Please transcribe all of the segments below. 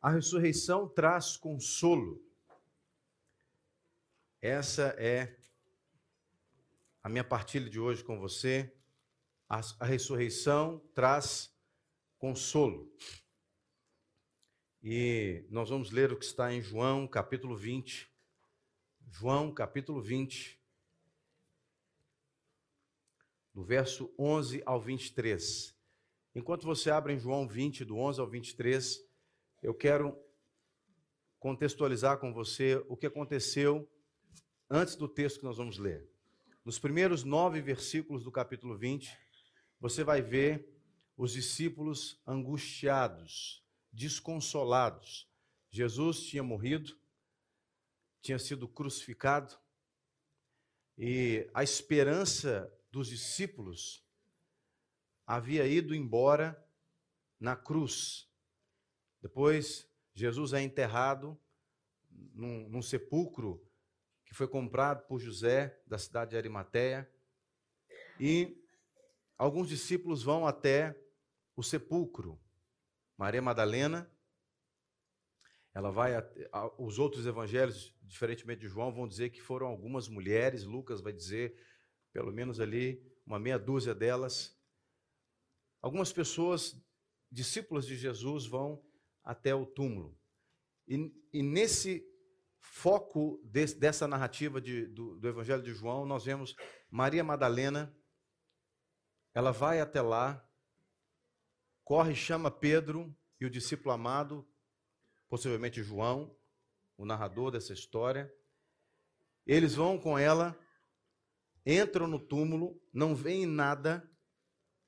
A ressurreição traz consolo. Essa é a minha partilha de hoje com você. A, a ressurreição traz consolo. E nós vamos ler o que está em João, capítulo 20. João, capítulo 20, do verso 11 ao 23. Enquanto você abre em João 20, do 11 ao 23, eu quero contextualizar com você o que aconteceu antes do texto que nós vamos ler. Nos primeiros nove versículos do capítulo 20, você vai ver os discípulos angustiados, desconsolados. Jesus tinha morrido, tinha sido crucificado, e a esperança dos discípulos havia ido embora na cruz. Depois, Jesus é enterrado num, num sepulcro que foi comprado por José, da cidade de Arimateia, e alguns discípulos vão até o sepulcro. Maria Madalena, ela vai, os outros evangelhos, diferentemente de João, vão dizer que foram algumas mulheres, Lucas vai dizer, pelo menos ali, uma meia dúzia delas. Algumas pessoas, discípulos de Jesus, vão até o túmulo. E, e nesse foco desse, dessa narrativa de, do, do Evangelho de João, nós vemos Maria Madalena, ela vai até lá, corre, chama Pedro e o discípulo amado, possivelmente João, o narrador dessa história. Eles vão com ela, entram no túmulo, não veem nada,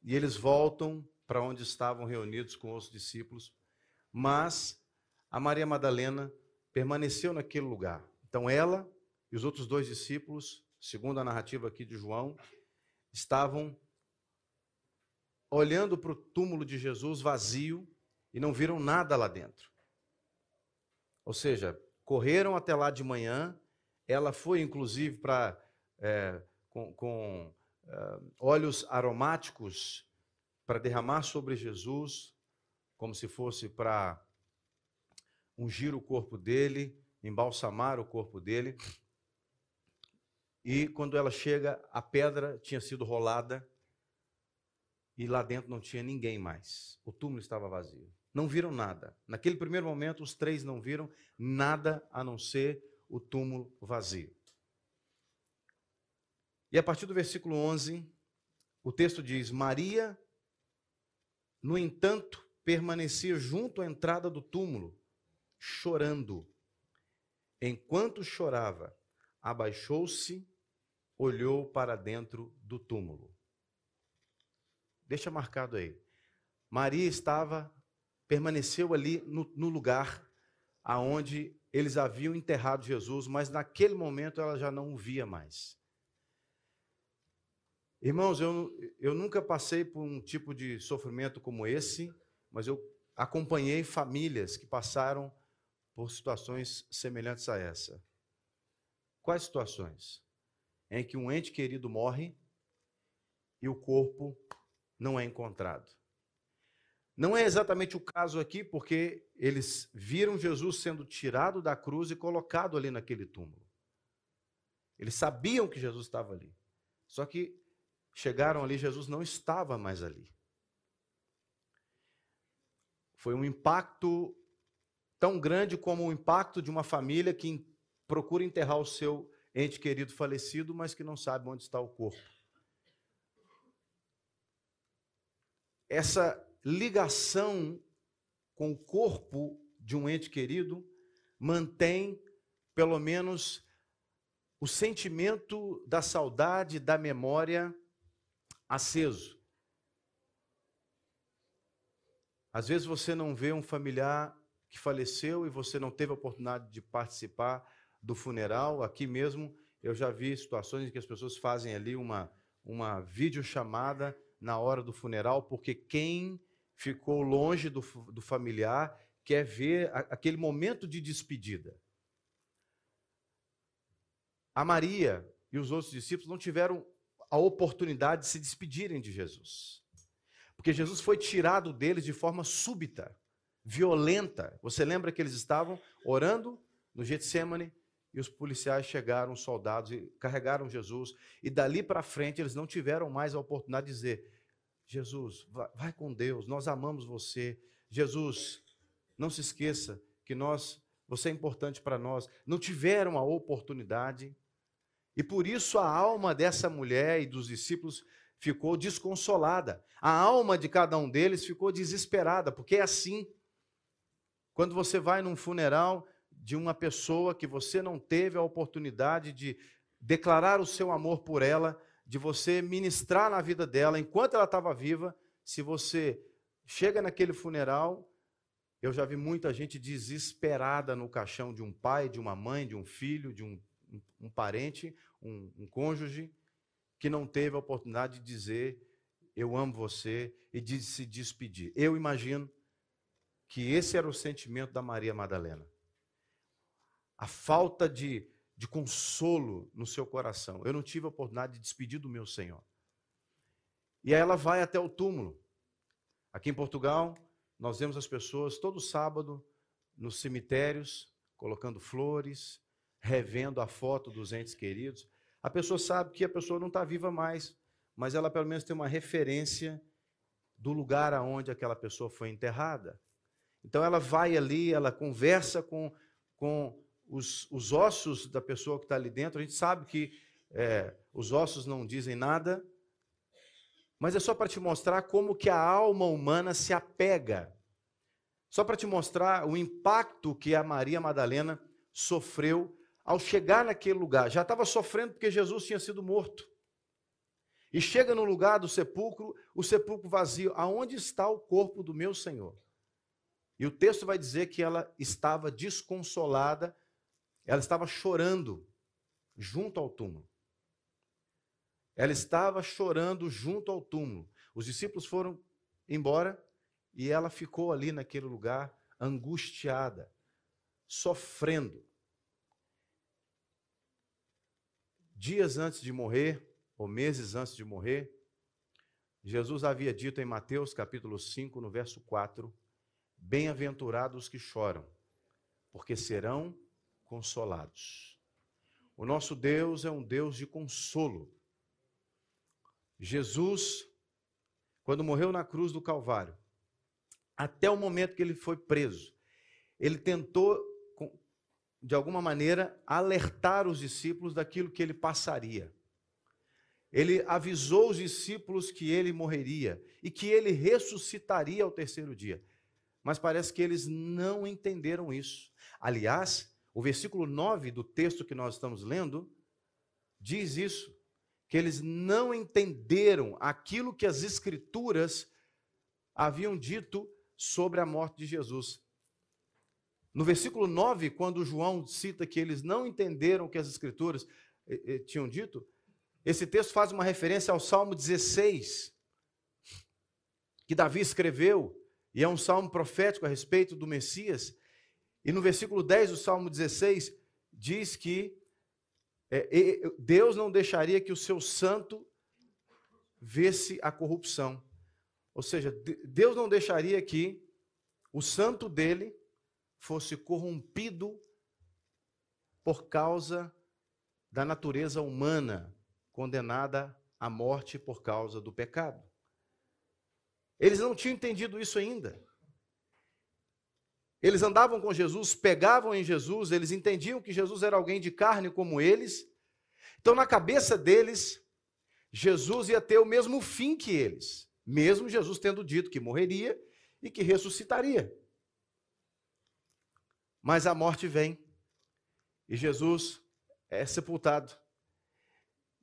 e eles voltam para onde estavam reunidos com os discípulos. Mas a Maria Madalena permaneceu naquele lugar. Então ela e os outros dois discípulos, segundo a narrativa aqui de João, estavam olhando para o túmulo de Jesus vazio e não viram nada lá dentro. Ou seja, correram até lá de manhã, ela foi inclusive para é, com, com é, óleos aromáticos para derramar sobre Jesus, como se fosse para ungir o corpo dele, embalsamar o corpo dele. E quando ela chega, a pedra tinha sido rolada e lá dentro não tinha ninguém mais. O túmulo estava vazio. Não viram nada. Naquele primeiro momento, os três não viram nada a não ser o túmulo vazio. E a partir do versículo 11, o texto diz: Maria, no entanto, permanecia junto à entrada do túmulo chorando. Enquanto chorava, abaixou-se, olhou para dentro do túmulo. Deixa marcado aí. Maria estava, permaneceu ali no, no lugar aonde eles haviam enterrado Jesus, mas naquele momento ela já não o via mais. Irmãos, eu, eu nunca passei por um tipo de sofrimento como esse, mas eu acompanhei famílias que passaram por situações semelhantes a essa. Quais situações? Em que um ente querido morre e o corpo não é encontrado. Não é exatamente o caso aqui, porque eles viram Jesus sendo tirado da cruz e colocado ali naquele túmulo. Eles sabiam que Jesus estava ali. Só que chegaram ali, Jesus não estava mais ali. Foi um impacto tão grande como o impacto de uma família que procura enterrar o seu ente querido falecido, mas que não sabe onde está o corpo. Essa ligação com o corpo de um ente querido mantém, pelo menos, o sentimento da saudade, da memória aceso. Às vezes você não vê um familiar que faleceu e você não teve a oportunidade de participar do funeral, aqui mesmo eu já vi situações em que as pessoas fazem ali uma, uma videochamada na hora do funeral, porque quem ficou longe do, do familiar quer ver a, aquele momento de despedida. A Maria e os outros discípulos não tiveram a oportunidade de se despedirem de Jesus. Porque Jesus foi tirado deles de forma súbita. violenta. Você lembra que eles estavam orando no Getsemane e os policiais chegaram, os soldados, e carregaram Jesus. E dali para frente eles não tiveram mais a oportunidade de dizer: Jesus, vai com Deus, nós amamos você. Jesus, não se esqueça que nós, você é importante para nós. Não tiveram a oportunidade. E por isso a alma dessa mulher e dos discípulos ficou desconsolada. A alma de cada um deles ficou desesperada, porque é assim. Quando você vai num funeral de uma pessoa que você não teve a oportunidade de declarar o seu amor por ela, de você ministrar na vida dela enquanto ela estava viva, se você chega naquele funeral, eu já vi muita gente desesperada no caixão de um pai, de uma mãe, de um filho, de um, um, parente, um, um cônjuge, que não teve a oportunidade de dizer eu amo você e de se despedir. Eu imagino que esse era o sentimento da Maria Madalena. A falta de de consolo no seu coração. Eu não tive a oportunidade de despedir do meu Senhor. E aí ela vai até o túmulo. Aqui em Portugal, nós vemos as pessoas todo sábado nos cemitérios, colocando flores, revendo a foto dos entes queridos. A pessoa sabe que a pessoa não está viva mais, mas ela pelo menos tem uma referência do lugar aonde aquela pessoa foi enterrada. Então ela vai ali, ela conversa com, com os, os ossos da pessoa que está ali dentro, a gente sabe que é, os ossos não dizem nada, mas é só para te mostrar como que a alma humana se apega. Só para te mostrar o impacto que a Maria Madalena sofreu ao chegar naquele lugar. Já estava sofrendo porque Jesus tinha sido morto. E chega no lugar do sepulcro, o sepulcro vazio. Aonde está o corpo do meu Senhor? E o texto vai dizer que ela estava desconsolada ela estava chorando junto ao túmulo. Ela estava chorando junto ao túmulo. Os discípulos foram embora e ela ficou ali naquele lugar, angustiada, sofrendo. Dias antes de morrer, ou meses antes de morrer, Jesus havia dito em Mateus capítulo 5, no verso 4: Bem-aventurados que choram, porque serão consolados. O nosso Deus é um Deus de consolo. Jesus, quando morreu na cruz do Calvário, até o momento que ele foi preso, ele tentou, de alguma maneira, alertar os discípulos daquilo que ele passaria. Ele avisou os discípulos que ele morreria e que ele ressuscitaria ao terceiro dia. Mas parece que eles não entenderam isso. Aliás, o versículo 9 do texto que nós estamos lendo diz isso, que eles não entenderam aquilo que as escrituras haviam dito sobre a morte de Jesus. No versículo 9, quando João cita que eles não entenderam o que as escrituras eh, eh, tinham dito, esse texto faz uma referência ao Salmo 16, que Davi escreveu, e é um salmo profético a respeito do Messias. E no versículo 10 do Salmo 16, diz que é, Deus não deixaria que o seu santo vesse a corrupção. Ou seja, Deus não deixaria que o santo dele fosse corrompido por causa da natureza humana condenada à morte por causa do pecado. Eles não tinham entendido isso ainda. Eles andavam com Jesus, pegavam em Jesus, eles entendiam que Jesus era alguém de carne como eles. Então, na cabeça deles, Jesus ia ter o mesmo fim que eles, mesmo Jesus tendo dito que morreria e que ressuscitaria. Mas a morte vem e Jesus é sepultado.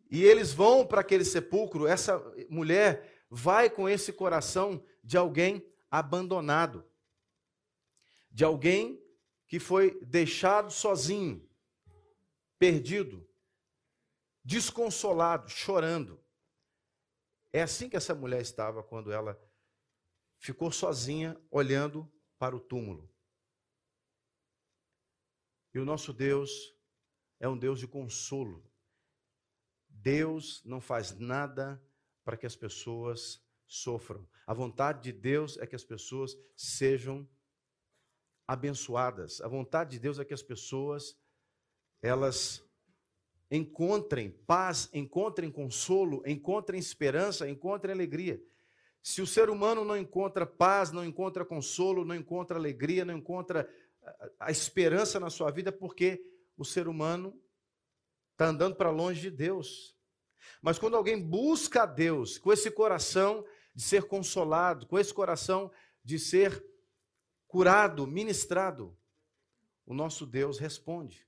E eles vão para aquele sepulcro, essa mulher vai com esse coração de alguém abandonado de alguém que foi deixado sozinho, perdido, desconsolado, chorando. É assim que essa mulher estava quando ela ficou sozinha olhando para o túmulo. E o nosso Deus é um Deus de consolo. Deus não faz nada para que as pessoas sofram. A vontade de Deus é que as pessoas sejam abençoadas. A vontade de Deus é que as pessoas elas encontrem paz, encontrem consolo, encontrem esperança, encontrem alegria. Se o ser humano não encontra paz, não encontra consolo, não encontra alegria, não encontra a esperança na sua vida, porque o ser humano está andando para longe de Deus. Mas quando alguém busca a Deus com esse coração de ser consolado, com esse coração de ser curado, ministrado, o nosso Deus responde.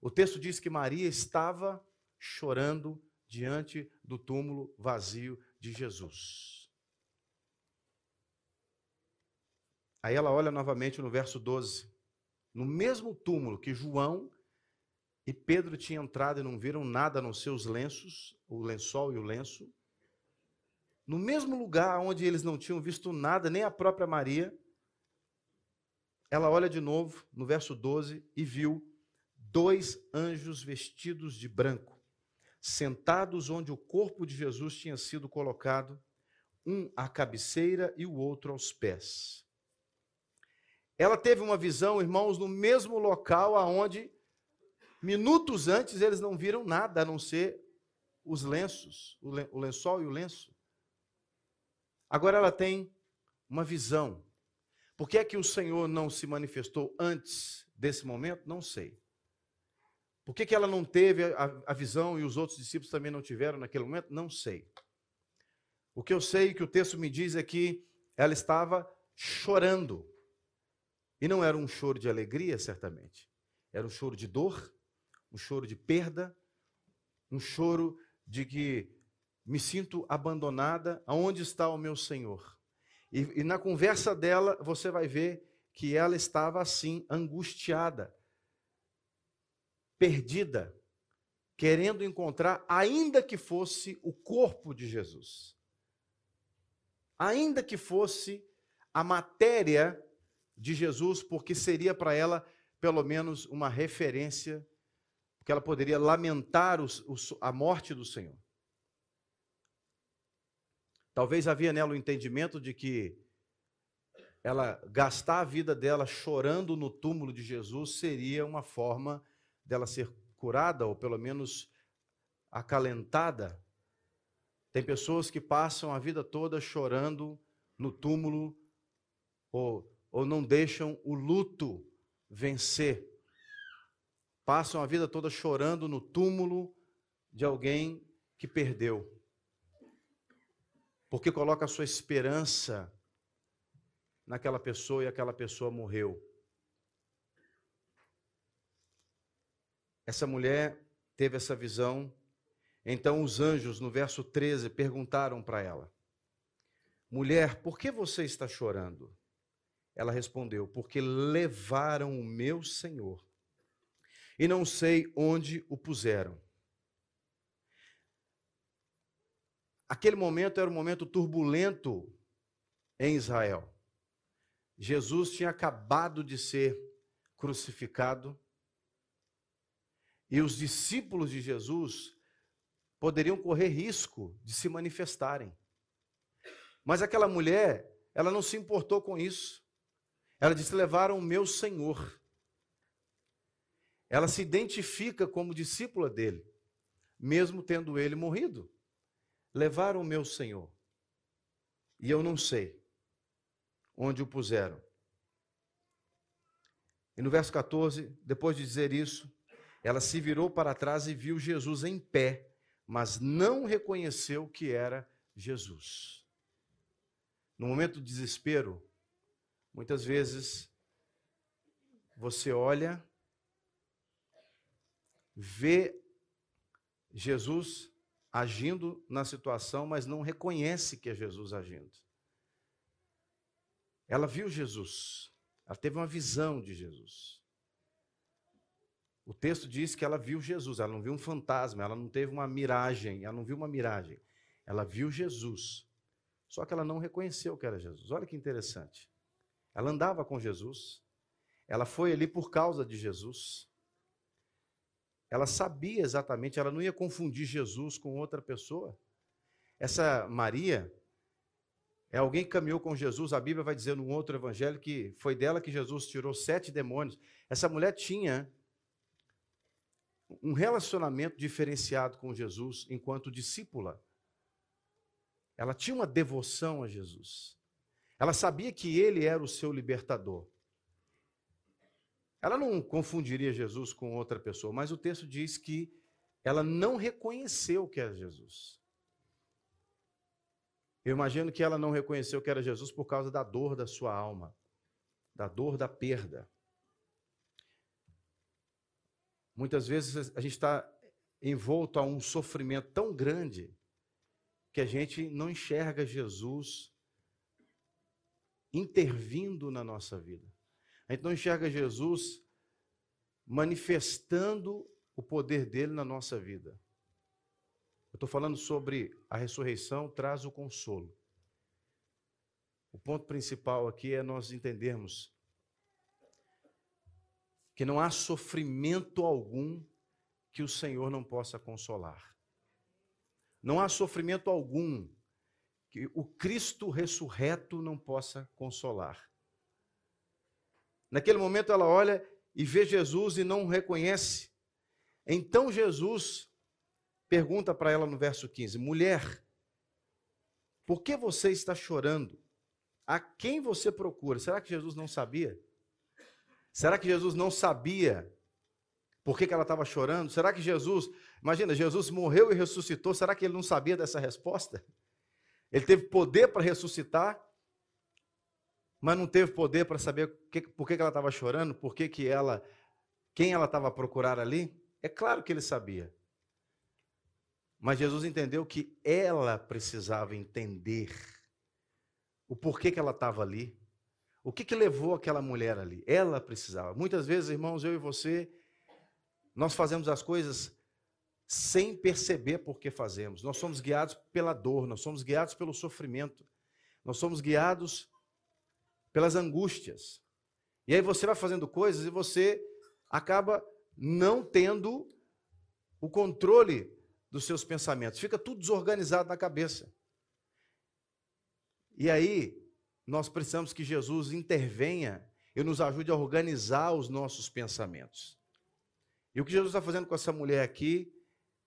O texto diz que Maria estava chorando diante do túmulo vazio de Jesus. Aí ela olha novamente no verso 12. No mesmo túmulo que João e Pedro tinham entrado e não viram nada nos seus lenços, o lençol e o lenço. No mesmo lugar onde eles não tinham visto nada, nem a própria Maria, ela olha de novo no verso 12 e viu dois anjos vestidos de branco, sentados onde o corpo de Jesus tinha sido colocado, um à cabeceira e o outro aos pés. Ela teve uma visão, irmãos, no mesmo local aonde minutos antes eles não viram nada a não ser os lenços, o lençol e o lenço. Agora ela tem uma visão. Por que é que o Senhor não se manifestou antes desse momento? Não sei. Por que, que ela não teve a, a visão e os outros discípulos também não tiveram naquele momento? Não sei. O que eu sei que o texto me diz é que ela estava chorando. E não era um choro de alegria, certamente. Era um choro de dor, um choro de perda, um choro de que me sinto abandonada. Aonde está o meu Senhor? E, e na conversa dela, você vai ver que ela estava assim, angustiada perdida, querendo encontrar, ainda que fosse o corpo de Jesus, ainda que fosse a matéria de Jesus, porque seria para ela pelo menos uma referência, porque ela poderia lamentar os, os, a morte do Senhor. Talvez havia nela o entendimento de que ela gastar a vida dela chorando no túmulo de Jesus seria uma forma dela ser curada, ou pelo menos acalentada. Tem pessoas que passam a vida toda chorando no túmulo, ou, ou não deixam o luto vencer. Passam a vida toda chorando no túmulo de alguém que perdeu. Porque coloca a sua esperança naquela pessoa e aquela pessoa morreu. Essa mulher teve essa visão. Então os anjos, no verso 13, perguntaram para ela: Mulher, por que você está chorando? Ela respondeu: Porque levaram o meu Senhor e não sei onde o puseram. Aquele momento era um momento turbulento em Israel. Jesus tinha acabado de ser crucificado e os discípulos de Jesus poderiam correr risco de se manifestarem. Mas aquela mulher, ela não se importou com isso. Ela disse: levaram o meu Senhor. Ela se identifica como discípula dele, mesmo tendo ele morrido. Levaram o meu Senhor. E eu não sei onde o puseram. E no verso 14, depois de dizer isso, ela se virou para trás e viu Jesus em pé, mas não reconheceu que era Jesus. No momento de desespero, muitas vezes você olha, vê Jesus agindo na situação, mas não reconhece que é Jesus agindo. Ela viu Jesus, ela teve uma visão de Jesus. O texto diz que ela viu Jesus, ela não viu um fantasma, ela não teve uma miragem, ela não viu uma miragem. Ela viu Jesus. Só que ela não reconheceu que era Jesus. Olha que interessante. Ela andava com Jesus, ela foi ali por causa de Jesus. Ela sabia exatamente, ela não ia confundir Jesus com outra pessoa. Essa Maria, É alguém que caminhou com Jesus. A Bíblia vai dizer num outro evangelho que foi dela que Jesus tirou sete demônios. Essa mulher tinha um relacionamento diferenciado com Jesus enquanto discípula. Ela tinha uma devoção a Jesus. Ela sabia que ele era o seu libertador. Ela não confundiria Jesus com outra pessoa, mas o texto diz que ela não reconheceu que era Jesus. Eu imagino que ela não reconheceu que era Jesus por causa da dor da sua alma, da dor da perda. Muitas vezes a gente está envolto a um sofrimento tão grande que a gente não enxerga Jesus intervindo na nossa vida. A gente não enxerga Jesus manifestando o poder dele na nossa vida. Eu estou falando sobre a ressurreição traz o consolo. O ponto principal aqui é nós entendermos que não há sofrimento algum que o Senhor não possa consolar. Não há sofrimento algum que o Cristo ressurreto não possa consolar. Naquele momento ela olha e vê Jesus e não o reconhece. Então Jesus pergunta para ela no verso 15: Mulher, por que você está chorando? A quem você procura? Será que Jesus não sabia? Será que Jesus não sabia por que, que ela estava chorando? Será que Jesus, imagina, Jesus morreu e ressuscitou, será que ele não sabia dessa resposta? Ele teve poder para ressuscitar, mas não teve poder para saber que, por que, que ela estava chorando, por que, que ela, quem ela estava a procurar ali? É claro que ele sabia. Mas Jesus entendeu que ela precisava entender o porquê que ela estava ali, o que, que levou aquela mulher ali? Ela precisava. Muitas vezes, irmãos, eu e você, nós fazemos as coisas sem perceber por que fazemos. Nós somos guiados pela dor, nós somos guiados pelo sofrimento, nós somos guiados pelas angústias. E aí você vai fazendo coisas e você acaba não tendo o controle dos seus pensamentos. Fica tudo desorganizado na cabeça. E aí, nós precisamos que Jesus intervenha e nos ajude a organizar os nossos pensamentos. E o que Jesus está fazendo com essa mulher aqui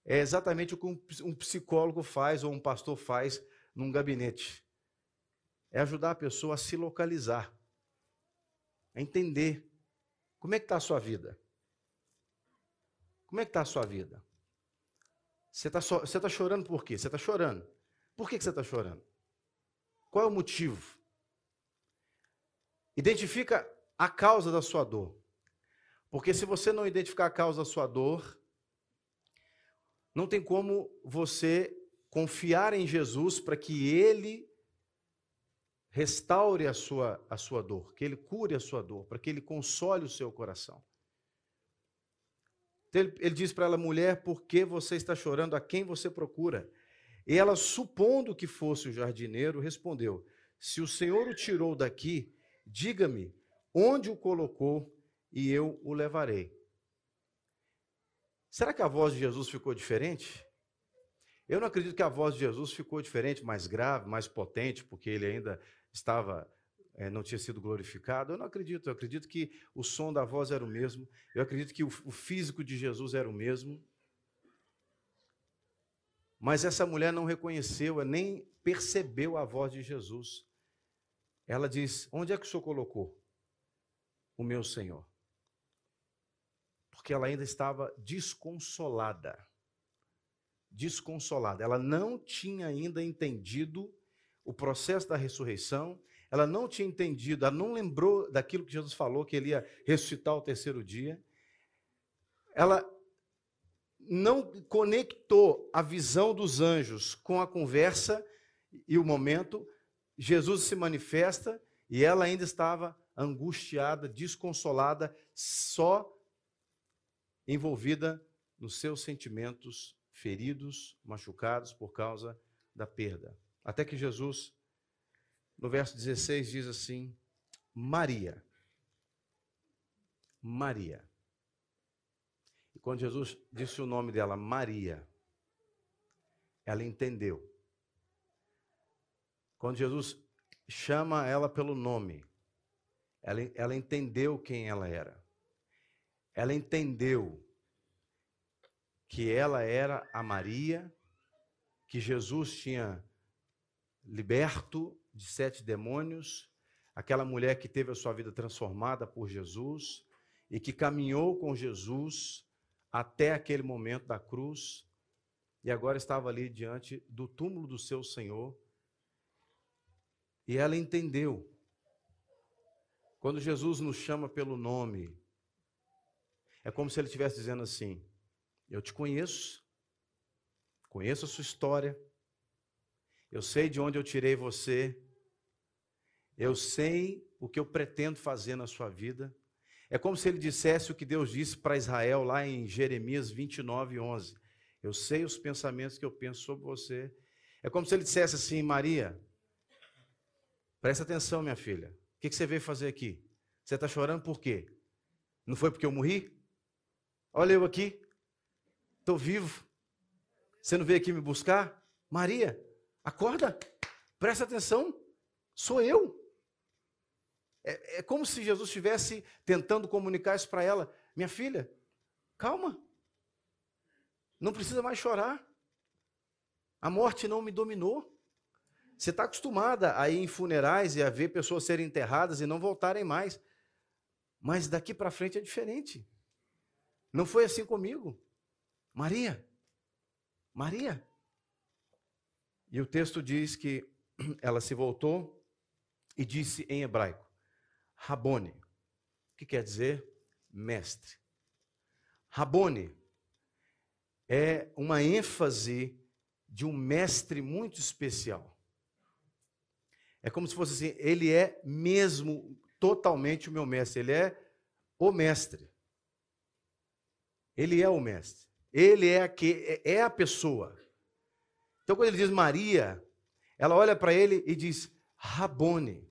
é exatamente o que um psicólogo faz ou um pastor faz num gabinete. É ajudar a pessoa a se localizar, a entender como é que está a sua vida. Como é que está a sua vida? Você está so, tá chorando por quê? Você está chorando. Por que, que você está chorando? Qual é o motivo? Identifica a causa da sua dor. Porque se você não identificar a causa da sua dor, não tem como você confiar em Jesus para que ele restaure a sua, a sua dor, que ele cure a sua dor, para que ele console o seu coração. Então, ele, ele diz para ela, mulher, por que você está chorando? A quem você procura? E ela, supondo que fosse o jardineiro, respondeu: Se o Senhor o tirou daqui, Diga-me onde o colocou e eu o levarei. Será que a voz de Jesus ficou diferente? Eu não acredito que a voz de Jesus ficou diferente, mais grave, mais potente, porque ele ainda estava, é, não tinha sido glorificado. Eu não acredito. Eu acredito que o som da voz era o mesmo. Eu acredito que o, o físico de Jesus era o mesmo. Mas essa mulher não reconheceu, nem percebeu a voz de Jesus. Ela diz: Onde é que o senhor colocou o meu Senhor? Porque ela ainda estava desconsolada. Desconsolada. Ela não tinha ainda entendido o processo da ressurreição, ela não tinha entendido, ela não lembrou daquilo que Jesus falou, que ele ia ressuscitar ao terceiro dia. Ela não conectou a visão dos anjos com a conversa e o momento, Jesus se manifesta e ela ainda estava angustiada, desconsolada, só envolvida nos seus sentimentos feridos, machucados por causa da perda. Até que Jesus, no verso 16, diz assim: Maria. Maria. E quando Jesus disse o nome dela, Maria, ela entendeu quando Jesus chama ela pelo nome. Ela, ela entendeu quem ela era. Ela entendeu que ela era a Maria, que Jesus tinha liberto de sete demônios, aquela mulher que teve a sua vida transformada por Jesus e que caminhou com Jesus até aquele momento da cruz e agora estava ali diante do túmulo do seu Senhor. E ela entendeu. Quando Jesus nos chama pelo nome, é como se ele estivesse dizendo assim: Eu te conheço, conheço a sua história, eu sei de onde eu tirei você, eu sei o que eu pretendo fazer na sua vida. É como se ele dissesse o que Deus disse para Israel lá em Jeremias 29, 11. Eu sei os pensamentos que eu penso sobre você. É como se ele dissesse assim: Maria, presta atenção, minha filha. O que você veio fazer aqui? Você está chorando por quê? Não foi porque eu morri? Olha eu aqui. Estou vivo. Você não veio aqui me buscar? Maria, acorda. Presta atenção. Sou eu. É, é como se Jesus estivesse tentando comunicar isso para ela. Minha filha, calma. Não precisa mais chorar. A morte não me dominou. Você está acostumada a ir em funerais e a ver pessoas serem enterradas e não voltarem mais. Mas daqui para frente é diferente. Não foi assim comigo. Maria, Maria. E o texto diz que ela se voltou e disse em hebraico: Rabone, que quer dizer mestre. Rabone é uma ênfase de um mestre muito especial. É como se fosse assim, ele é mesmo totalmente o meu mestre, ele é o mestre. Ele é o mestre. Ele é a, que, é a pessoa. Então, quando ele diz Maria, ela olha para ele e diz Rabone.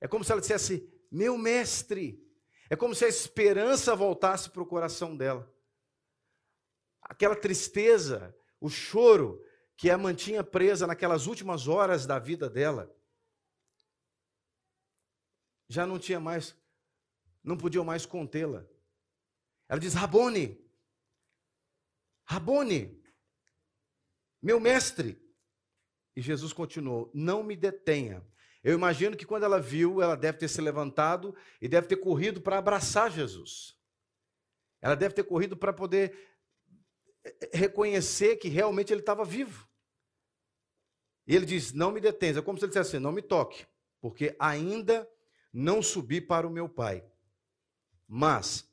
É como se ela dissesse, meu mestre. É como se a esperança voltasse para o coração dela aquela tristeza, o choro que a mantinha presa naquelas últimas horas da vida dela, já não tinha mais, não podiam mais contê-la. Ela diz: Rabone, Rabone, meu mestre. E Jesus continuou: Não me detenha. Eu imagino que quando ela viu, ela deve ter se levantado e deve ter corrido para abraçar Jesus. Ela deve ter corrido para poder reconhecer que realmente ele estava vivo. E ele diz: Não me detenha. É como se ele dissesse assim: Não me toque, porque ainda não subi para o meu pai. Mas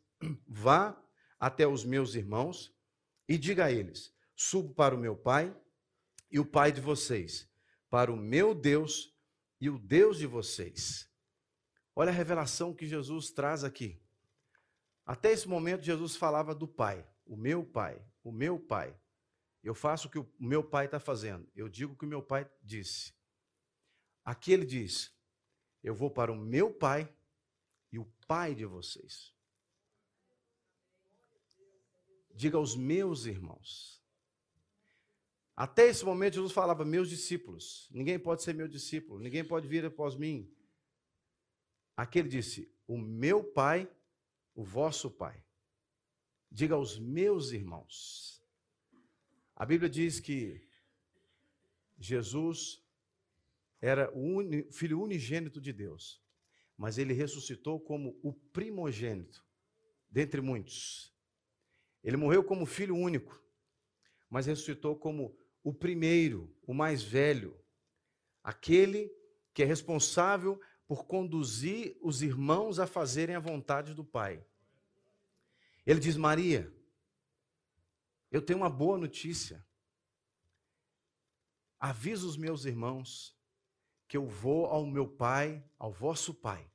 vá até os meus irmãos e diga a eles: Subo para o meu pai e o pai de vocês, para o meu Deus e o Deus de vocês. Olha a revelação que Jesus traz aqui. Até esse momento, Jesus falava do Pai, o meu Pai, o meu pai. Eu faço o que o meu pai está fazendo. Eu digo o que o meu pai disse. Aqui ele diz: Eu vou para o meu pai e o pai de vocês. Diga aos meus irmãos. Até esse momento, Jesus falava: Meus discípulos. Ninguém pode ser meu discípulo. Ninguém pode vir após mim. Aqui ele disse: O meu pai, o vosso pai. Diga aos meus irmãos. A Bíblia diz que Jesus era o uni, filho unigênito de Deus, mas ele ressuscitou como o primogênito dentre muitos. Ele morreu como filho único, mas ressuscitou como o primeiro, o mais velho, aquele que é responsável por conduzir os irmãos a fazerem a vontade do Pai. Ele diz: Maria, eu tenho uma boa notícia. Avisa os meus irmãos que eu vou ao meu pai, ao vosso pai.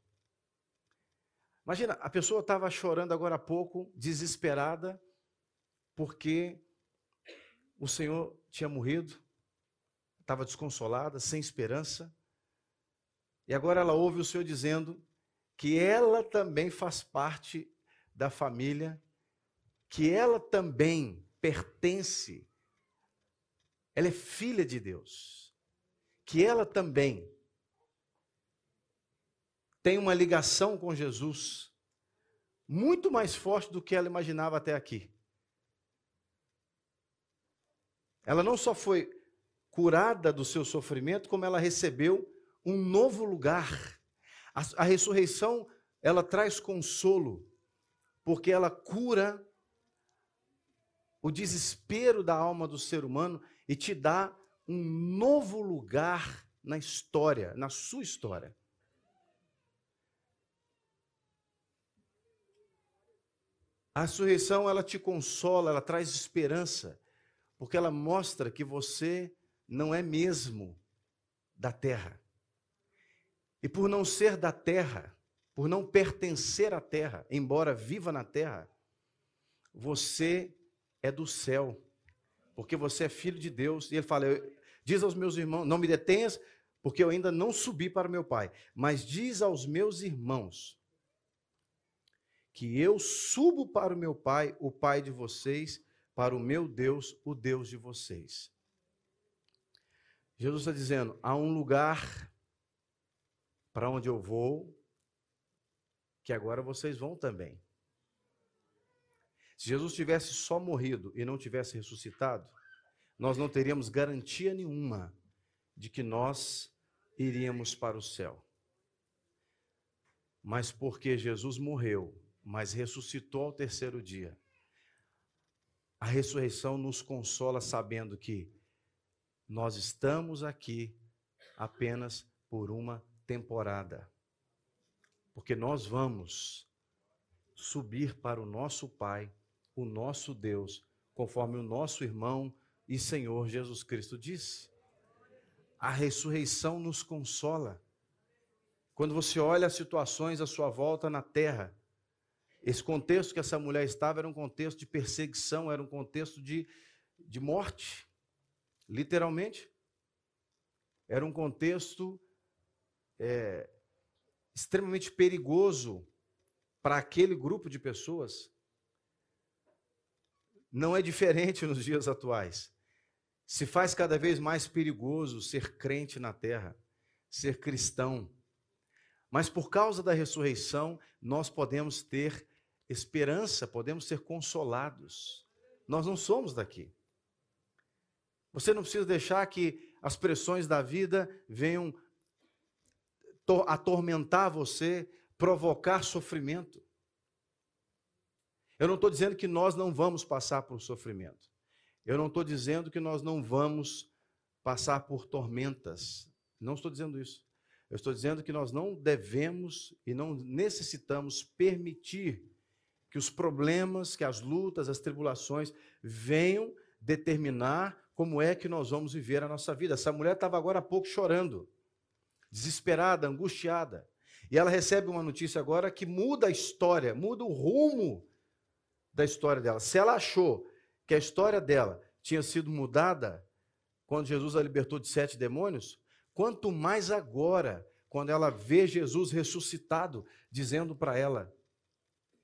Imagina, a pessoa estava chorando agora há pouco, desesperada, porque o Senhor tinha morrido, estava desconsolada, sem esperança. E agora ela ouve o Senhor dizendo que ela também faz parte da família que ela também pertence, ela é filha de Deus, que ela também tem uma ligação com Jesus muito mais forte do que ela imaginava até aqui. Ela não só foi curada do seu sofrimento, como ela recebeu um novo lugar. A, a ressurreição, ela traz consolo, porque ela cura o desespero da alma do ser humano e te dá um novo lugar na história, na sua história. A ressurreição, ela te consola, ela traz esperança, porque ela mostra que você não é mesmo da terra. E por não ser da terra, por não pertencer à terra, embora viva na terra, você é do céu, porque você é filho de Deus. E ele fala: diz aos meus irmãos, não me detenhas, porque eu ainda não subi para meu pai, mas diz aos meus irmãos que eu subo para o meu Pai, o Pai de vocês, para o meu Deus, o Deus de vocês. Jesus está dizendo: há um lugar para onde eu vou, que agora vocês vão também. Se Jesus tivesse só morrido e não tivesse ressuscitado, nós não teríamos garantia nenhuma de que nós iríamos para o céu. Mas porque Jesus morreu mas ressuscitou ao terceiro dia. A ressurreição nos consola sabendo que nós estamos aqui apenas por uma temporada. Porque nós vamos subir para o nosso Pai, o nosso Deus, conforme o nosso irmão e Senhor Jesus Cristo disse. A ressurreição nos consola. Quando você olha as situações à sua volta na terra, esse contexto que essa mulher estava era um contexto de perseguição, era um contexto de, de morte, literalmente. Era um contexto é, extremamente perigoso para aquele grupo de pessoas. Não é diferente nos dias atuais. Se faz cada vez mais perigoso ser crente na terra, ser cristão. Mas por causa da ressurreição, nós podemos ter esperança, podemos ser consolados. Nós não somos daqui. Você não precisa deixar que as pressões da vida venham atormentar você, provocar sofrimento. Eu não estou dizendo que nós não vamos passar por sofrimento. Eu não estou dizendo que nós não vamos passar por tormentas. Não estou dizendo isso. Eu estou dizendo que nós não devemos e não necessitamos permitir que os problemas, que as lutas, as tribulações venham determinar como é que nós vamos viver a nossa vida. Essa mulher estava agora há pouco chorando, desesperada, angustiada. E ela recebe uma notícia agora que muda a história, muda o rumo da história dela. Se ela achou que a história dela tinha sido mudada quando Jesus a libertou de sete demônios, quanto mais agora, quando ela vê Jesus ressuscitado, dizendo para ela: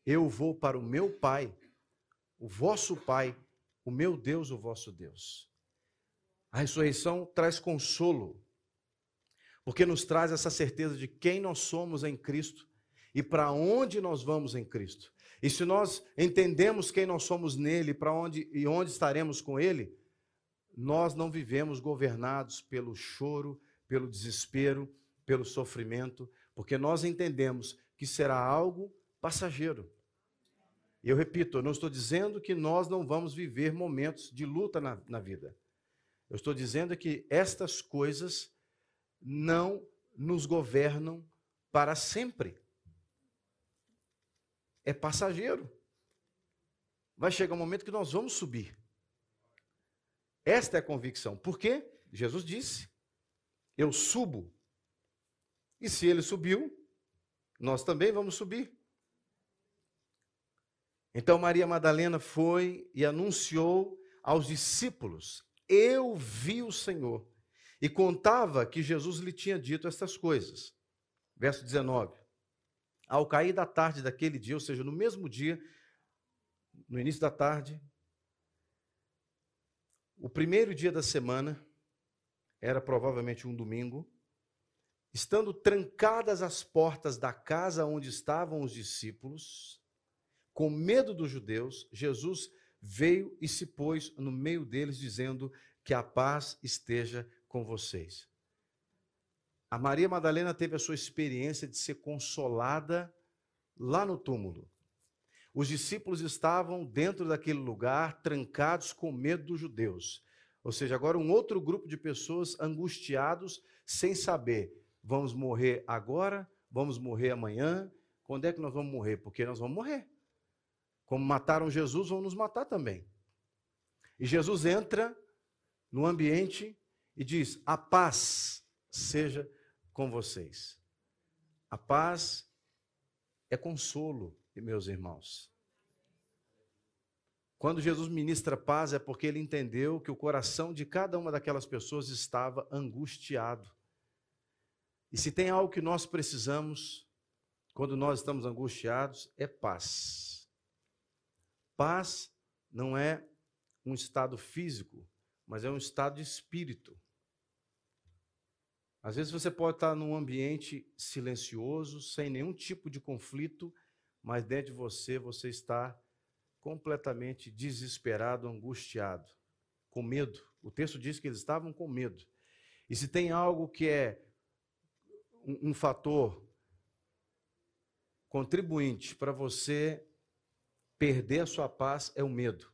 eu vou para o meu Pai, o vosso Pai, o meu Deus, o vosso Deus. A ressurreição traz consolo, porque nos traz essa certeza de quem nós somos em Cristo e para onde nós vamos em Cristo. E se nós entendemos quem nós somos nele, para onde e onde estaremos com ele, nós não vivemos governados pelo choro, pelo desespero, pelo sofrimento, porque nós entendemos que será algo passageiro. Eu repito, eu não estou dizendo que nós não vamos viver momentos de luta na, na vida. Eu estou dizendo que estas coisas não nos governam para sempre. É passageiro. Vai chegar um momento que nós vamos subir. Esta é a convicção. Por quê? Jesus disse: Eu subo. E se ele subiu, nós também vamos subir. Então Maria Madalena foi e anunciou aos discípulos: Eu vi o Senhor. E contava que Jesus lhe tinha dito estas coisas. Verso 19. Ao cair da tarde daquele dia, ou seja, no mesmo dia, no início da tarde, o primeiro dia da semana, era provavelmente um domingo, estando trancadas as portas da casa onde estavam os discípulos, com medo dos judeus, Jesus veio e se pôs no meio deles, dizendo: Que a paz esteja com vocês. A Maria Madalena teve a sua experiência de ser consolada lá no túmulo. Os discípulos estavam dentro daquele lugar, trancados com medo dos judeus. Ou seja, agora um outro grupo de pessoas angustiados, sem saber, vamos morrer agora, vamos morrer amanhã, quando é que nós vamos morrer? Porque nós vamos morrer. Como mataram Jesus, vão nos matar também. E Jesus entra no ambiente e diz: A paz seja com vocês. A paz é consolo, meus irmãos. Quando Jesus ministra paz, é porque ele entendeu que o coração de cada uma daquelas pessoas estava angustiado. E se tem algo que nós precisamos, quando nós estamos angustiados, é paz. Paz não é um estado físico, mas é um estado de espírito. Às vezes você pode estar num ambiente silencioso, sem nenhum tipo de conflito, mas dentro de você você está completamente desesperado, angustiado, com medo. O texto diz que eles estavam com medo. E se tem algo que é um, um fator contribuinte para você perder a sua paz é o medo.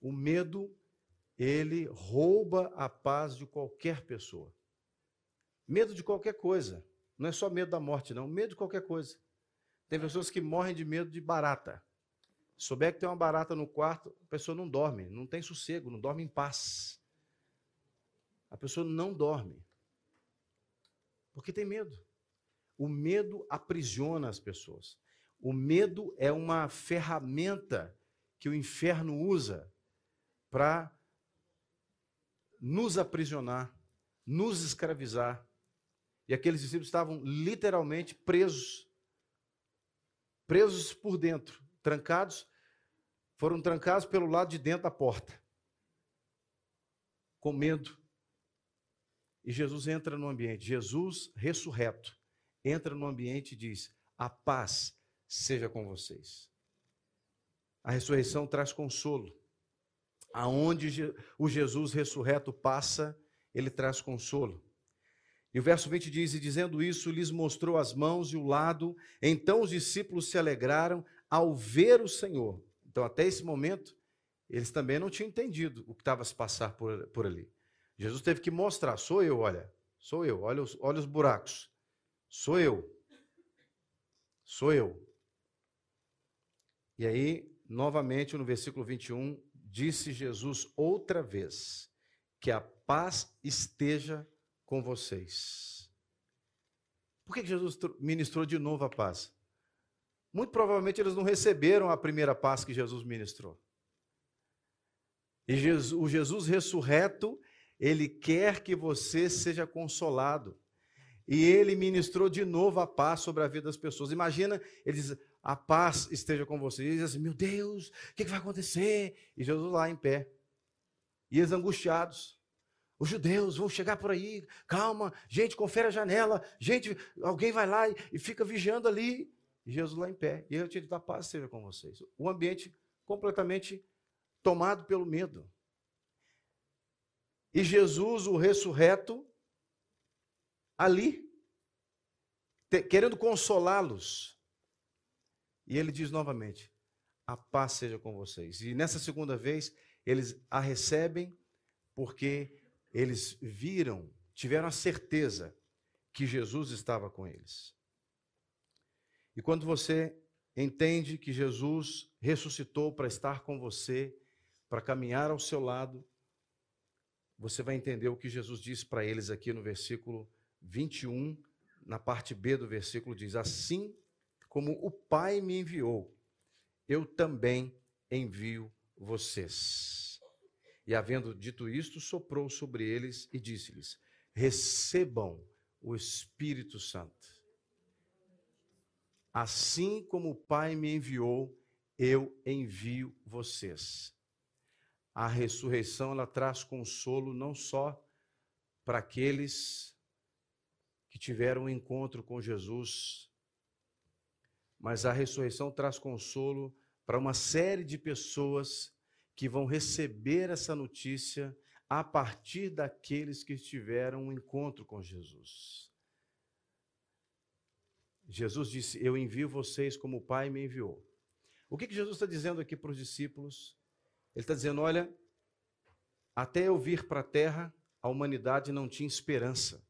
O medo, ele rouba a paz de qualquer pessoa. Medo de qualquer coisa. Não é só medo da morte, não. Medo de qualquer coisa. Tem pessoas que morrem de medo de barata. Se souber que tem uma barata no quarto, a pessoa não dorme, não tem sossego, não dorme em paz. A pessoa não dorme. Porque tem medo. O medo aprisiona as pessoas. O medo é uma ferramenta que o inferno usa para nos aprisionar, nos escravizar. E aqueles discípulos estavam literalmente presos, presos por dentro, trancados, foram trancados pelo lado de dentro da porta, com medo. E Jesus entra no ambiente, Jesus ressurreto, entra no ambiente e diz: A paz seja com vocês. A ressurreição traz consolo. Aonde o Jesus ressurreto passa, ele traz consolo. E o verso 20 diz: E dizendo isso, lhes mostrou as mãos e o lado. Então os discípulos se alegraram ao ver o Senhor. Então, até esse momento, eles também não tinham entendido o que estava se passar por, por ali. Jesus teve que mostrar: sou eu, olha, sou eu, olha os, olha os buracos, sou eu, sou eu. E aí, novamente, no versículo 21, disse Jesus outra vez: que a paz esteja com vocês. Por que Jesus ministrou de novo a paz? Muito provavelmente eles não receberam a primeira paz que Jesus ministrou. E Jesus, o Jesus ressurreto, ele quer que você seja consolado. E ele ministrou de novo a paz sobre a vida das pessoas. Imagina, ele diz: a paz esteja com vocês. E eles assim, meu Deus, o que, vai acontecer? E Jesus lá em pé. E eles angustiados. Os judeus vão chegar por aí, calma, gente, confere a janela, gente, alguém vai lá e, e fica vigiando ali. E Jesus lá em pé. E eu te digo, a paz esteja com vocês. O ambiente completamente tomado pelo medo. E Jesus, o ressurreto, ali, te, querendo consolá-los, e ele diz novamente: a paz seja com vocês. E nessa segunda vez, eles a recebem porque eles viram, tiveram a certeza que Jesus estava com eles. E quando você entende que Jesus ressuscitou para estar com você, para caminhar ao seu lado, você vai entender o que Jesus disse para eles aqui no versículo 21, na parte B do versículo diz: Assim como o Pai me enviou, eu também envio vocês. E havendo dito isto, soprou sobre eles e disse-lhes: Recebam o Espírito Santo. Assim como o Pai me enviou, eu envio vocês. A ressurreição ela traz consolo não só para aqueles que tiveram um encontro com Jesus, mas a ressurreição traz consolo para uma série de pessoas que vão receber essa notícia a partir daqueles que tiveram um encontro com Jesus. Jesus disse: Eu envio vocês como o Pai me enviou. O que, que Jesus está dizendo aqui para os discípulos? Ele está dizendo: Olha, até eu vir para a terra, a humanidade não tinha esperança.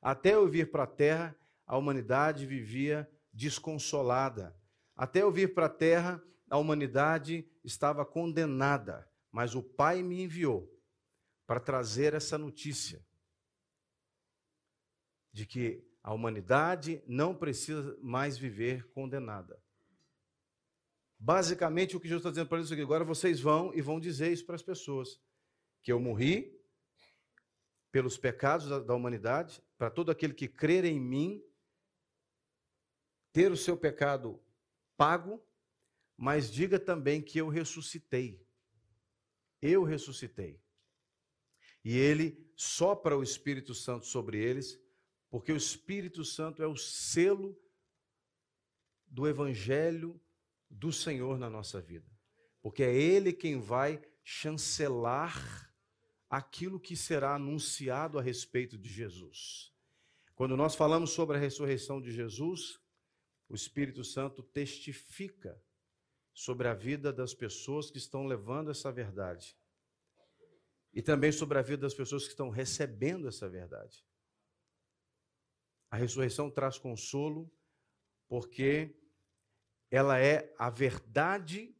Até eu vir para a terra, a humanidade vivia desconsolada. Até eu vir para a terra, a humanidade estava condenada. Mas o Pai me enviou para trazer essa notícia de que a humanidade não precisa mais viver condenada. Basicamente, o que Jesus está dizendo para eles aqui, agora vocês vão e vão dizer isso para as pessoas: que eu morri pelos pecados da, da humanidade, para todo aquele que crer em mim, ter o seu pecado pago, mas diga também que eu ressuscitei. Eu ressuscitei. E ele sopra o Espírito Santo sobre eles, porque o Espírito Santo é o selo do Evangelho do Senhor na nossa vida. Porque é Ele quem vai chancelar aquilo que será anunciado a respeito de Jesus. Quando nós falamos sobre a ressurreição de Jesus, o Espírito Santo testifica sobre a vida das pessoas que estão levando essa verdade. E também sobre a vida das pessoas que estão recebendo essa verdade. A ressurreição traz consolo, porque ela é a verdade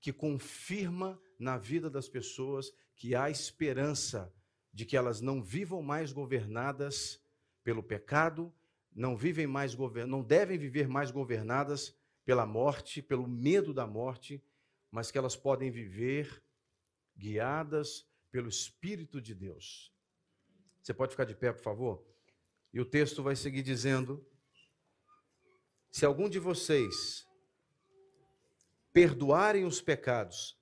que confirma na vida das pessoas que há esperança de que elas não vivam mais governadas pelo pecado, não vivem mais não devem viver mais governadas pela morte, pelo medo da morte, mas que elas podem viver guiadas pelo espírito de Deus. Você pode ficar de pé, por favor? E o texto vai seguir dizendo: Se algum de vocês perdoarem os pecados,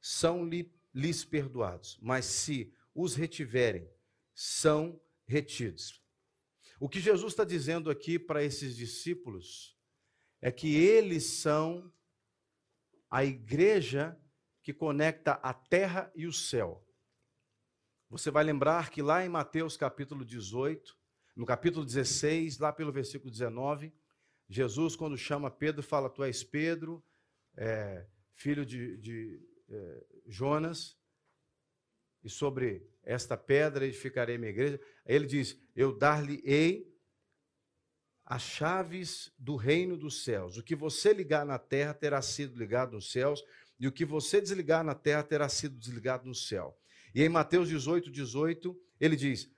são-lhes perdoados, mas se os retiverem, são retidos. O que Jesus está dizendo aqui para esses discípulos é que eles são a igreja que conecta a terra e o céu. Você vai lembrar que lá em Mateus capítulo 18, no capítulo 16, lá pelo versículo 19, Jesus, quando chama Pedro, fala: Tu és Pedro, é, filho de, de é, Jonas, e sobre esta pedra edificarei minha igreja. Ele diz: Eu dar-lhe-ei as chaves do reino dos céus. O que você ligar na terra terá sido ligado nos céus, e o que você desligar na terra terá sido desligado no céu. E em Mateus 18, 18, ele diz: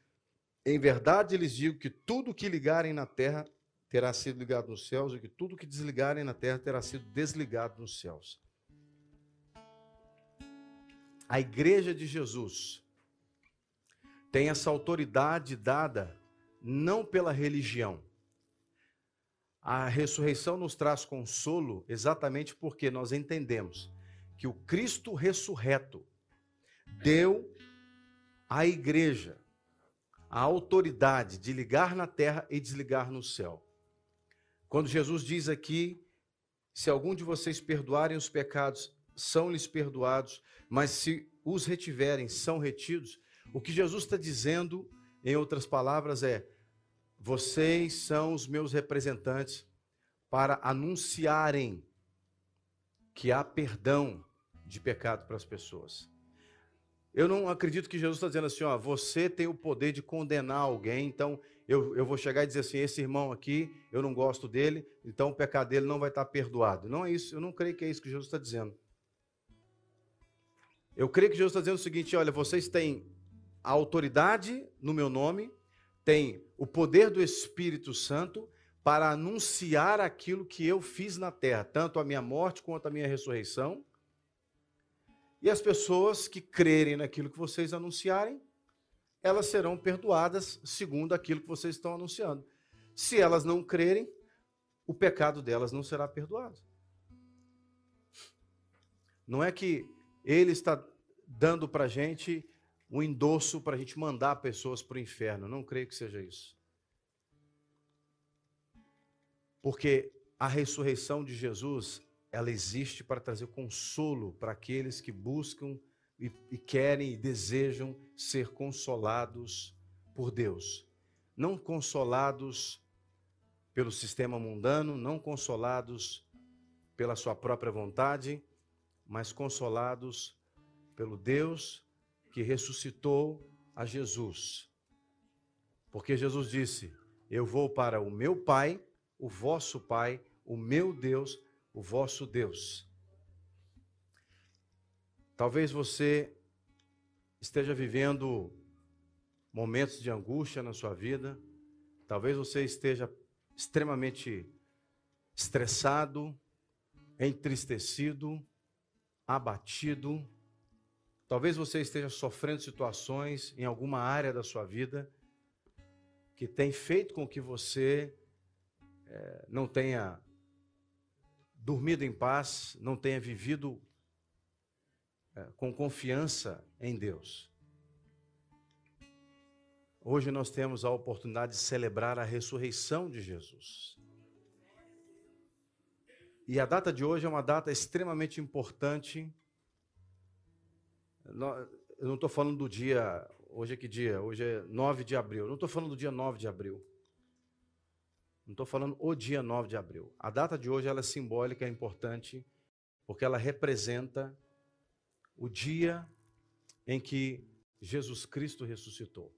em verdade lhes digo que tudo que ligarem na terra terá sido ligado nos céus, e que tudo que desligarem na terra terá sido desligado nos céus. A igreja de Jesus tem essa autoridade dada não pela religião. A ressurreição nos traz consolo exatamente porque nós entendemos que o Cristo ressurreto deu à igreja a autoridade de ligar na terra e desligar no céu. Quando Jesus diz aqui: se algum de vocês perdoarem os pecados, são-lhes perdoados, mas se os retiverem, são retidos. O que Jesus está dizendo, em outras palavras, é: vocês são os meus representantes para anunciarem que há perdão de pecado para as pessoas. Eu não acredito que Jesus está dizendo assim, ó, você tem o poder de condenar alguém, então eu, eu vou chegar e dizer assim, esse irmão aqui, eu não gosto dele, então o pecado dele não vai estar perdoado. Não é isso, eu não creio que é isso que Jesus está dizendo. Eu creio que Jesus está dizendo o seguinte, olha, vocês têm a autoridade no meu nome, têm o poder do Espírito Santo para anunciar aquilo que eu fiz na terra, tanto a minha morte quanto a minha ressurreição, e as pessoas que crerem naquilo que vocês anunciarem, elas serão perdoadas segundo aquilo que vocês estão anunciando. Se elas não crerem, o pecado delas não será perdoado. Não é que ele está dando para a gente um endosso para a gente mandar pessoas para o inferno. Não creio que seja isso. Porque a ressurreição de Jesus, ela existe para trazer consolo para aqueles que buscam e, e querem e desejam ser consolados por Deus. Não consolados pelo sistema mundano, não consolados pela sua própria vontade, mas consolados pelo Deus que ressuscitou a Jesus. Porque Jesus disse: Eu vou para o meu Pai, o vosso Pai, o meu Deus, o vosso Deus. Talvez você esteja vivendo momentos de angústia na sua vida, talvez você esteja extremamente estressado, entristecido, abatido. Talvez você esteja sofrendo situações em alguma área da sua vida que tem feito com que você é, não tenha dormido em paz, não tenha vivido é, com confiança em Deus. Hoje nós temos a oportunidade de celebrar a ressurreição de Jesus. E a data de hoje é uma data extremamente importante. Eu não estou falando do dia. Hoje é que dia? Hoje é 9 de abril. Eu não estou falando do dia 9 de abril. Não estou falando o dia 9 de abril. A data de hoje ela é simbólica, é importante, porque ela representa o dia em que Jesus Cristo ressuscitou.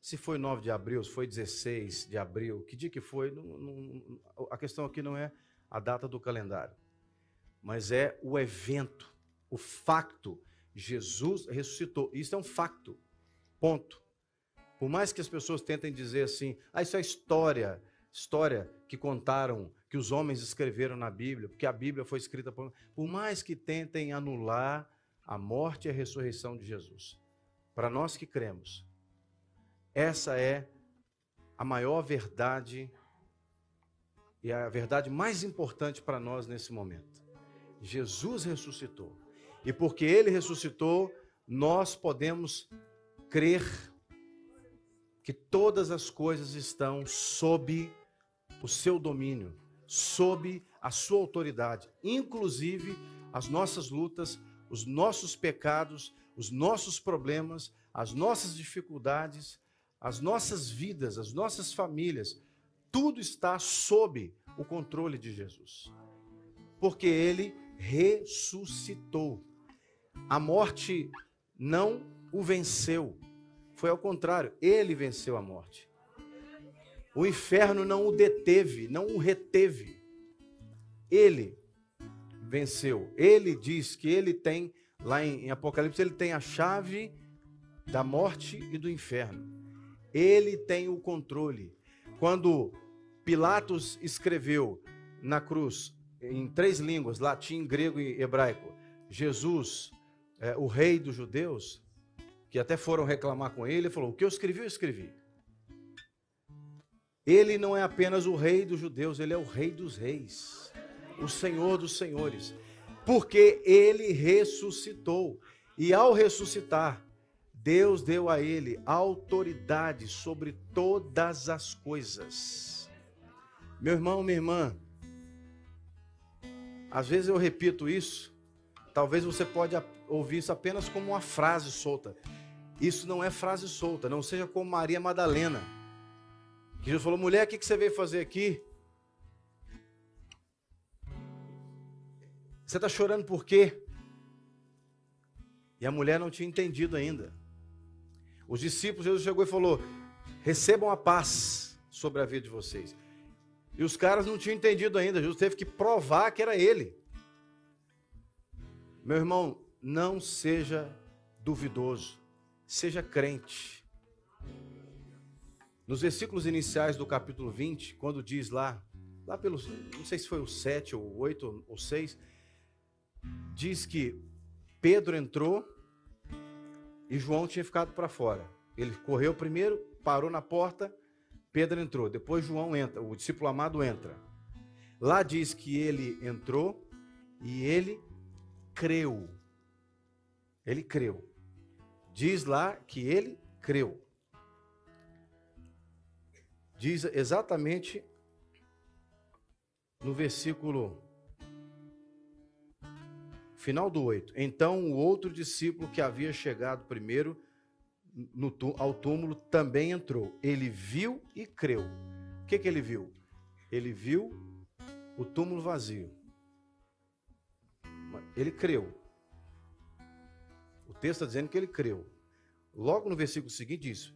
Se foi 9 de abril, se foi 16 de abril, que dia que foi, não, não, a questão aqui não é a data do calendário, mas é o evento, o facto. Jesus ressuscitou. Isso é um facto. Ponto. Por mais que as pessoas tentem dizer assim, ah, isso é história, história que contaram, que os homens escreveram na Bíblia, porque a Bíblia foi escrita por. Por mais que tentem anular a morte e a ressurreição de Jesus, para nós que cremos, essa é a maior verdade e a verdade mais importante para nós nesse momento. Jesus ressuscitou. E porque ele ressuscitou, nós podemos crer que todas as coisas estão sob o seu domínio, sob a sua autoridade, inclusive as nossas lutas, os nossos pecados, os nossos problemas, as nossas dificuldades, as nossas vidas, as nossas famílias, tudo está sob o controle de Jesus. Porque ele ressuscitou. A morte não o venceu. Foi ao contrário, ele venceu a morte. O inferno não o deteve, não o reteve. Ele venceu. Ele diz que ele tem, lá em Apocalipse, ele tem a chave da morte e do inferno. Ele tem o controle. Quando Pilatos escreveu na cruz, em três línguas, latim, grego e hebraico, Jesus, é, o rei dos judeus, que até foram reclamar com ele, falou: O que eu escrevi, eu escrevi. Ele não é apenas o rei dos judeus, ele é o rei dos reis, o senhor dos senhores, porque ele ressuscitou. E ao ressuscitar, Deus deu a ele autoridade sobre todas as coisas. Meu irmão, minha irmã, às vezes eu repito isso, talvez você pode ouvir isso apenas como uma frase solta. Isso não é frase solta, não seja como Maria Madalena. Que Jesus falou, mulher, o que você veio fazer aqui? Você está chorando por quê? E a mulher não tinha entendido ainda. Os discípulos, Jesus chegou e falou: recebam a paz sobre a vida de vocês. E os caras não tinham entendido ainda, Jesus teve que provar que era ele. Meu irmão, não seja duvidoso, seja crente. Nos versículos iniciais do capítulo 20, quando diz lá, lá pelos, não sei se foi o 7 ou 8 ou 6, diz que Pedro entrou e João tinha ficado para fora. Ele correu primeiro, parou na porta, Pedro entrou. Depois João entra, o discípulo amado entra. Lá diz que ele entrou e ele creu. Ele creu. Diz lá que ele creu. Diz exatamente no versículo final do 8. Então o outro discípulo que havia chegado primeiro no, ao túmulo também entrou. Ele viu e creu. O que, que ele viu? Ele viu o túmulo vazio. Ele creu. O texto está dizendo que ele creu. Logo no versículo seguinte diz: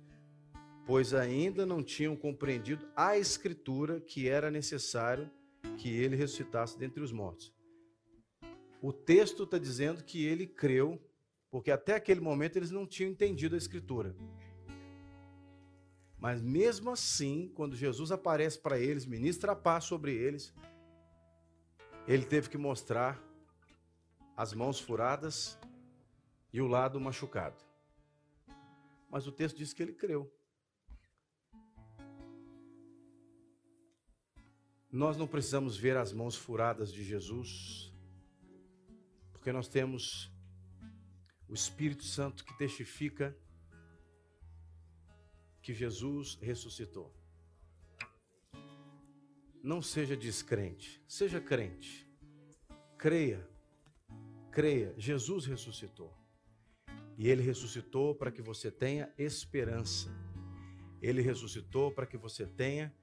Pois ainda não tinham compreendido a escritura que era necessário que ele ressuscitasse dentre os mortos. O texto está dizendo que ele creu, porque até aquele momento eles não tinham entendido a escritura. Mas mesmo assim, quando Jesus aparece para eles, ministra a paz sobre eles, ele teve que mostrar as mãos furadas e o lado machucado. Mas o texto diz que ele creu. Nós não precisamos ver as mãos furadas de Jesus, porque nós temos o Espírito Santo que testifica que Jesus ressuscitou. Não seja descrente, seja crente. Creia, creia, Jesus ressuscitou. E ele ressuscitou para que você tenha esperança. Ele ressuscitou para que você tenha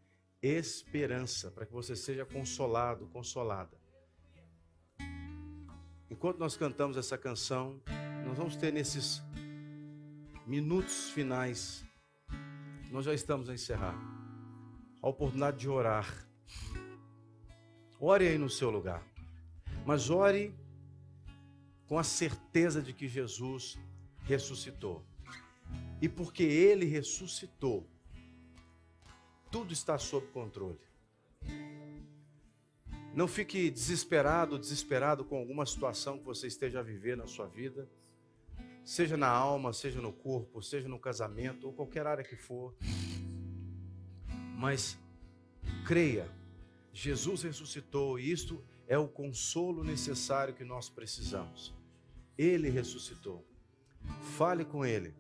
esperança, para que você seja consolado, consolada. Enquanto nós cantamos essa canção, nós vamos ter nesses minutos finais, nós já estamos a encerrar, a oportunidade de orar. Ore aí no seu lugar, mas ore com a certeza de que Jesus ressuscitou. E porque ele ressuscitou, tudo está sob controle. Não fique desesperado, desesperado com alguma situação que você esteja a viver na sua vida, seja na alma, seja no corpo, seja no casamento ou qualquer área que for. Mas creia, Jesus ressuscitou e isto é o consolo necessário que nós precisamos. Ele ressuscitou. Fale com ele.